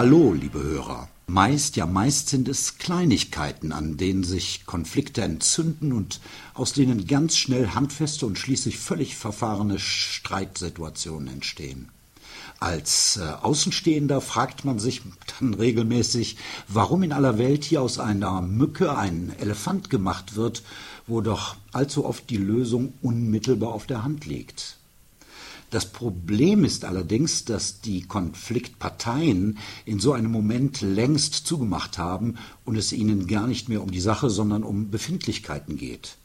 Hallo, liebe Hörer. Meist, ja meist sind es Kleinigkeiten, an denen sich Konflikte entzünden und aus denen ganz schnell handfeste und schließlich völlig verfahrene Streitsituationen entstehen. Als äh, Außenstehender fragt man sich dann regelmäßig, warum in aller Welt hier aus einer Mücke ein Elefant gemacht wird, wo doch allzu oft die Lösung unmittelbar auf der Hand liegt. Das Problem ist allerdings, dass die Konfliktparteien in so einem Moment längst zugemacht haben und es ihnen gar nicht mehr um die Sache, sondern um Befindlichkeiten geht.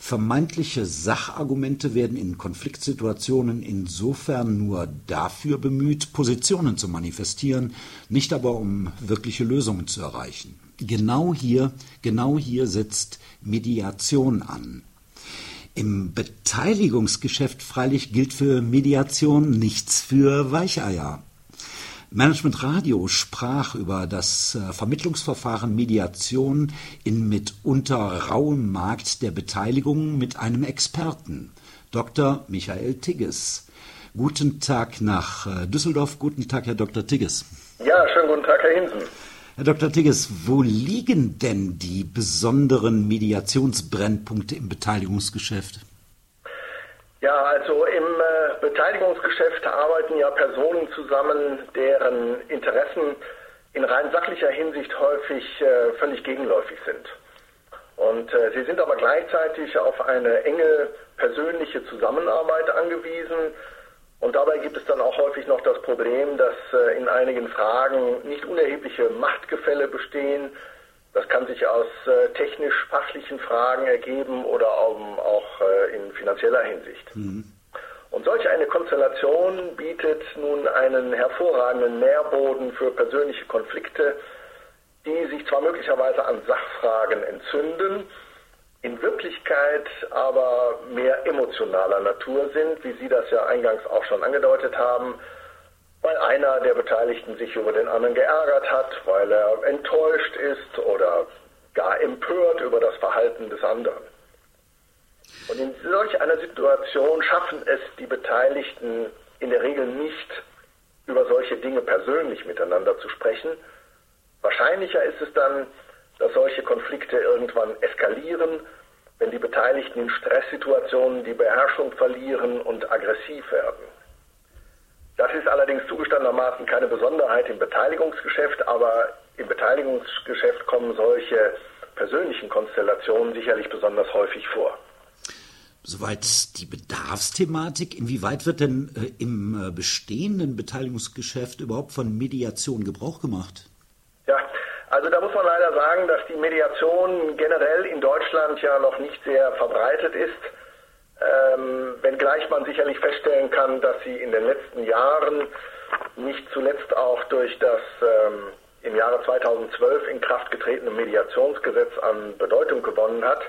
Vermeintliche Sachargumente werden in Konfliktsituationen insofern nur dafür bemüht, Positionen zu manifestieren, nicht aber um wirkliche Lösungen zu erreichen. Genau hier, genau hier setzt Mediation an. Im Beteiligungsgeschäft freilich gilt für Mediation nichts für Weicheier. Management Radio sprach über das äh, Vermittlungsverfahren Mediation in mitunter rauem Markt der Beteiligung mit einem Experten, Dr. Michael Tigges. Guten Tag nach äh, Düsseldorf. Guten Tag, Herr Dr. Tigges. Ja, schönen guten Tag, Herr Hinsen. Herr Dr. Tigges, wo liegen denn die besonderen Mediationsbrennpunkte im Beteiligungsgeschäft? Ja, also im äh, Beteiligungsgeschäft arbeiten ja Personen zusammen, deren Interessen in rein sachlicher Hinsicht häufig äh, völlig gegenläufig sind. Und äh, sie sind aber gleichzeitig auf eine enge persönliche Zusammenarbeit angewiesen und dabei gibt es dann auch häufig noch Problem, dass äh, in einigen Fragen nicht unerhebliche Machtgefälle bestehen. Das kann sich aus äh, technisch-fachlichen Fragen ergeben oder auch äh, in finanzieller Hinsicht. Mhm. Und solch eine Konstellation bietet nun einen hervorragenden Nährboden für persönliche Konflikte, die sich zwar möglicherweise an Sachfragen entzünden, in Wirklichkeit aber mehr emotionaler Natur sind, wie Sie das ja eingangs auch schon angedeutet haben, weil einer der Beteiligten sich über den anderen geärgert hat, weil er enttäuscht ist oder gar empört über das Verhalten des anderen. Und in solch einer Situation schaffen es die Beteiligten in der Regel nicht, über solche Dinge persönlich miteinander zu sprechen. Wahrscheinlicher ist es dann, dass solche Konflikte irgendwann eskalieren, wenn die Beteiligten in Stresssituationen die Beherrschung verlieren und aggressiv werden. Das ist allerdings zugestandenermaßen keine Besonderheit im Beteiligungsgeschäft, aber im Beteiligungsgeschäft kommen solche persönlichen Konstellationen sicherlich besonders häufig vor. Soweit die Bedarfsthematik. Inwieweit wird denn äh, im äh, bestehenden Beteiligungsgeschäft überhaupt von Mediation Gebrauch gemacht? Ja, also da muss man leider sagen, dass die Mediation generell in Deutschland ja noch nicht sehr verbreitet ist. Ähm, wenngleich man sicherlich feststellen kann, dass sie in den letzten Jahren nicht zuletzt auch durch das ähm, im Jahre 2012 in Kraft getretene Mediationsgesetz an Bedeutung gewonnen hat.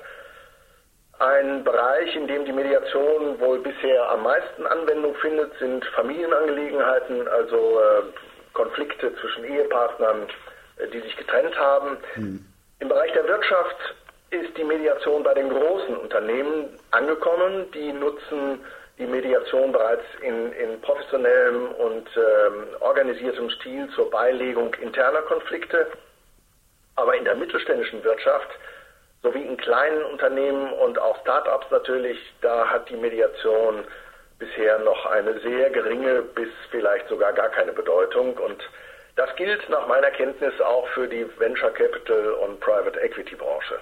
Ein Bereich, in dem die Mediation wohl bisher am meisten Anwendung findet, sind Familienangelegenheiten, also äh, Konflikte zwischen Ehepartnern, äh, die sich getrennt haben. Mhm. Im Bereich der Wirtschaft ist die Mediation bei den großen Unternehmen angekommen. Die nutzen die Mediation bereits in, in professionellem und ähm, organisiertem Stil zur Beilegung interner Konflikte. Aber in der mittelständischen Wirtschaft sowie in kleinen Unternehmen und auch Start-ups natürlich, da hat die Mediation bisher noch eine sehr geringe bis vielleicht sogar gar keine Bedeutung. Und das gilt nach meiner Kenntnis auch für die Venture Capital und Private Equity Branche.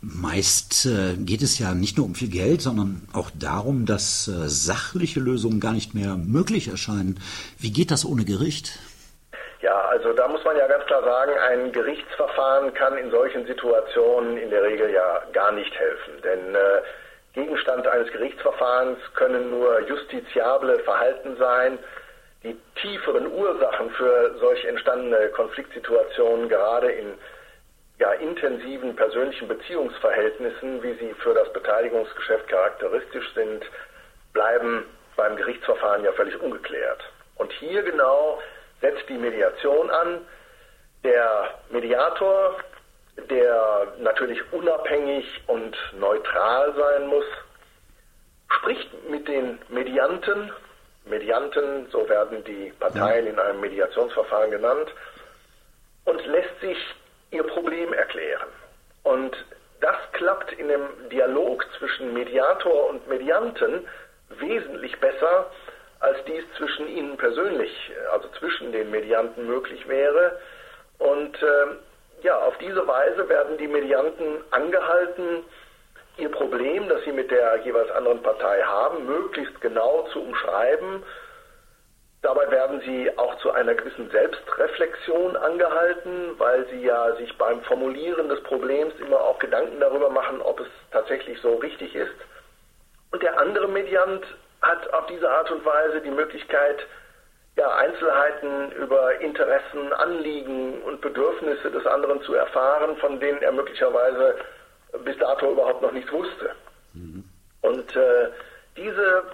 Meist äh, geht es ja nicht nur um viel Geld, sondern auch darum, dass äh, sachliche Lösungen gar nicht mehr möglich erscheinen. Wie geht das ohne Gericht? Ja, also da muss man ja ganz klar sagen, ein Gerichtsverfahren kann in solchen Situationen in der Regel ja gar nicht helfen. Denn äh, Gegenstand eines Gerichtsverfahrens können nur justiziable Verhalten sein, die tieferen Ursachen für solch entstandene Konfliktsituationen gerade in ja, intensiven persönlichen Beziehungsverhältnissen, wie sie für das Beteiligungsgeschäft charakteristisch sind, bleiben beim Gerichtsverfahren ja völlig ungeklärt. Und hier genau setzt die Mediation an. Der Mediator, der natürlich unabhängig und neutral sein muss, spricht mit den Medianten, Medianten, so werden die Parteien in einem Mediationsverfahren genannt, und lässt sich ihr Problem erklären. Und das klappt in dem Dialog zwischen Mediator und Medianten wesentlich besser, als dies zwischen ihnen persönlich, also zwischen den Medianten möglich wäre. Und äh, ja, auf diese Weise werden die Medianten angehalten, ihr Problem, das sie mit der jeweils anderen Partei haben, möglichst genau zu umschreiben. Dabei werden sie auch zu einer gewissen Selbstreflexion angehalten, weil sie ja sich beim Formulieren des Problems immer auch Gedanken darüber machen, ob es tatsächlich so richtig ist. Und der andere Mediant hat auf diese Art und Weise die Möglichkeit, ja, Einzelheiten über Interessen, Anliegen und Bedürfnisse des anderen zu erfahren, von denen er möglicherweise bis dato überhaupt noch nichts wusste. Mhm. Und äh, diese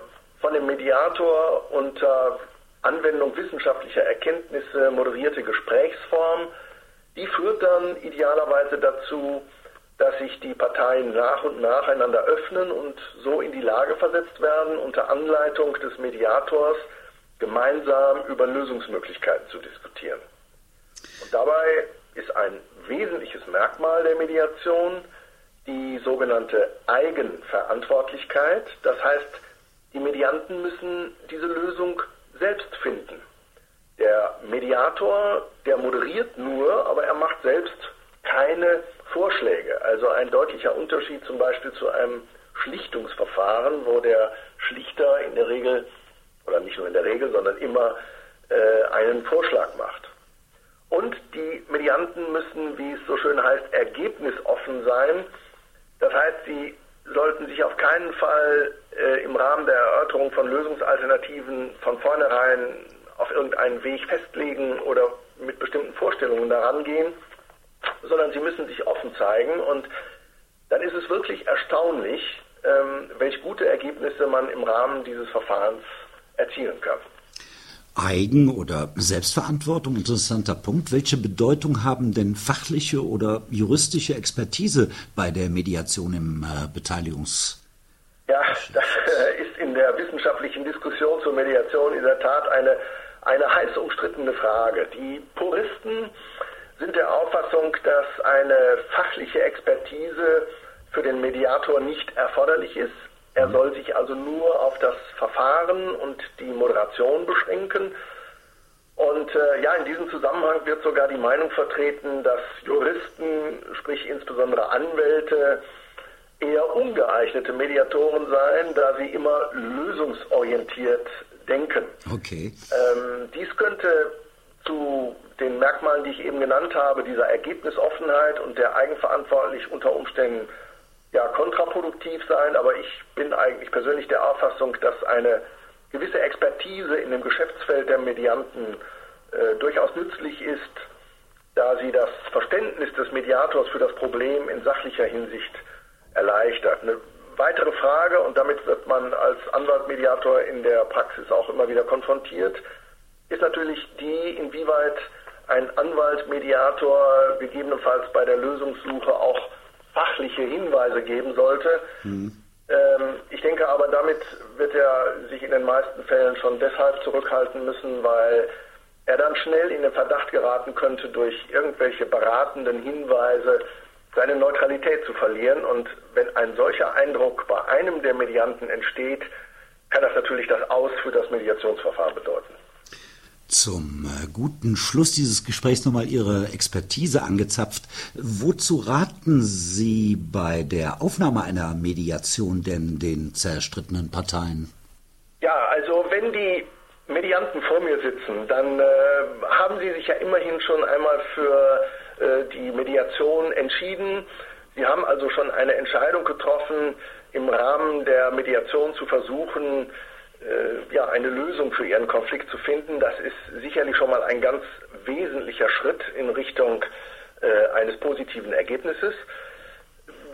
von dem Mediator unter Anwendung wissenschaftlicher Erkenntnisse moderierte Gesprächsform, die führt dann idealerweise dazu, dass sich die Parteien nach und nach einander öffnen und so in die Lage versetzt werden, unter Anleitung des Mediators gemeinsam über Lösungsmöglichkeiten zu diskutieren. Und dabei ist ein wesentliches Merkmal der Mediation die sogenannte Eigenverantwortlichkeit. Das heißt, die Medianten müssen diese Lösung selbst finden. Der Mediator, der moderiert nur, aber er macht selbst keine Vorschläge. Also ein deutlicher Unterschied zum Beispiel zu einem Schlichtungsverfahren, wo der Schlichter in der Regel, oder nicht nur in der Regel, sondern immer äh, einen Vorschlag macht. Und die Medianten müssen, wie es so schön heißt, ergebnisoffen sein. Das heißt, sie sollten sich auf keinen Fall äh, im Rahmen der Erörterung von Lösungsalternativen von vornherein auf irgendeinen Weg festlegen oder mit bestimmten Vorstellungen daran gehen, sondern sie müssen sich offen zeigen und dann ist es wirklich erstaunlich, ähm, welche gute Ergebnisse man im Rahmen dieses Verfahrens erzielen kann. Eigen- oder Selbstverantwortung, interessanter Punkt. Welche Bedeutung haben denn fachliche oder juristische Expertise bei der Mediation im äh, Beteiligungs... Ja, das äh, ist in der wissenschaftlichen Diskussion zur Mediation in der Tat eine, eine heiß umstrittene Frage. Die Puristen sind der Auffassung, dass eine fachliche Expertise für den Mediator nicht erforderlich ist. Er soll sich also nur auf das Verfahren und die Moderation beschränken. Und äh, ja, in diesem Zusammenhang wird sogar die Meinung vertreten, dass Juristen, sprich insbesondere Anwälte, eher ungeeignete Mediatoren seien, da sie immer lösungsorientiert denken. Okay. Ähm, dies könnte zu den Merkmalen, die ich eben genannt habe, dieser Ergebnisoffenheit und der eigenverantwortlich unter Umständen kontraproduktiv sein, aber ich bin eigentlich persönlich der Auffassung, dass eine gewisse Expertise in dem Geschäftsfeld der Medianten äh, durchaus nützlich ist, da sie das Verständnis des Mediators für das Problem in sachlicher Hinsicht erleichtert. Eine weitere Frage, und damit wird man als Anwaltmediator in der Praxis auch immer wieder konfrontiert, ist natürlich die, inwieweit ein Anwaltmediator gegebenenfalls bei der Lösungssuche auch fachliche Hinweise geben sollte. Mhm. Ähm, ich denke aber, damit wird er sich in den meisten Fällen schon deshalb zurückhalten müssen, weil er dann schnell in den Verdacht geraten könnte, durch irgendwelche beratenden Hinweise seine Neutralität zu verlieren. Und wenn ein solcher Eindruck bei einem der Medianten entsteht, kann das natürlich das Aus für das Mediationsverfahren bedeuten zum äh, guten Schluss dieses Gesprächs nochmal Ihre Expertise angezapft. Wozu raten Sie bei der Aufnahme einer Mediation denn den zerstrittenen Parteien? Ja, also wenn die Medianten vor mir sitzen, dann äh, haben sie sich ja immerhin schon einmal für äh, die Mediation entschieden. Sie haben also schon eine Entscheidung getroffen, im Rahmen der Mediation zu versuchen, ja, eine Lösung für ihren Konflikt zu finden. Das ist sicherlich schon mal ein ganz wesentlicher Schritt in Richtung äh, eines positiven Ergebnisses.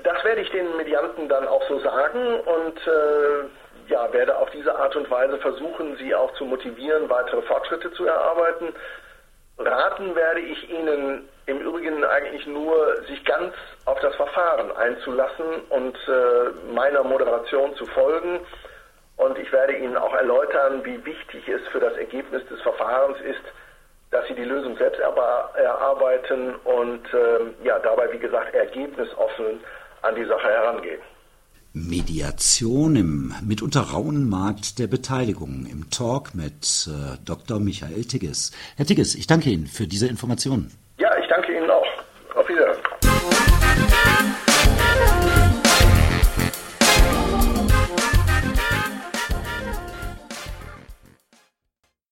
Das werde ich den Medianten dann auch so sagen und äh, ja, werde auf diese Art und Weise versuchen, sie auch zu motivieren, weitere Fortschritte zu erarbeiten. Raten werde ich Ihnen im Übrigen eigentlich nur, sich ganz auf das Verfahren einzulassen und äh, meiner Moderation zu folgen Und ich werde Ihnen auch erläutern, wie wichtig es für das Ergebnis des Verfahrens ist, dass Sie die Lösung selbst erarbeiten und ähm, ja, dabei, wie gesagt, ergebnisoffen an die Sache herangehen. Mediation im mitunter rauen Markt der Beteiligung im Talk mit äh, Dr. Michael Tigges. Herr Tigges, ich danke Ihnen für diese Informationen.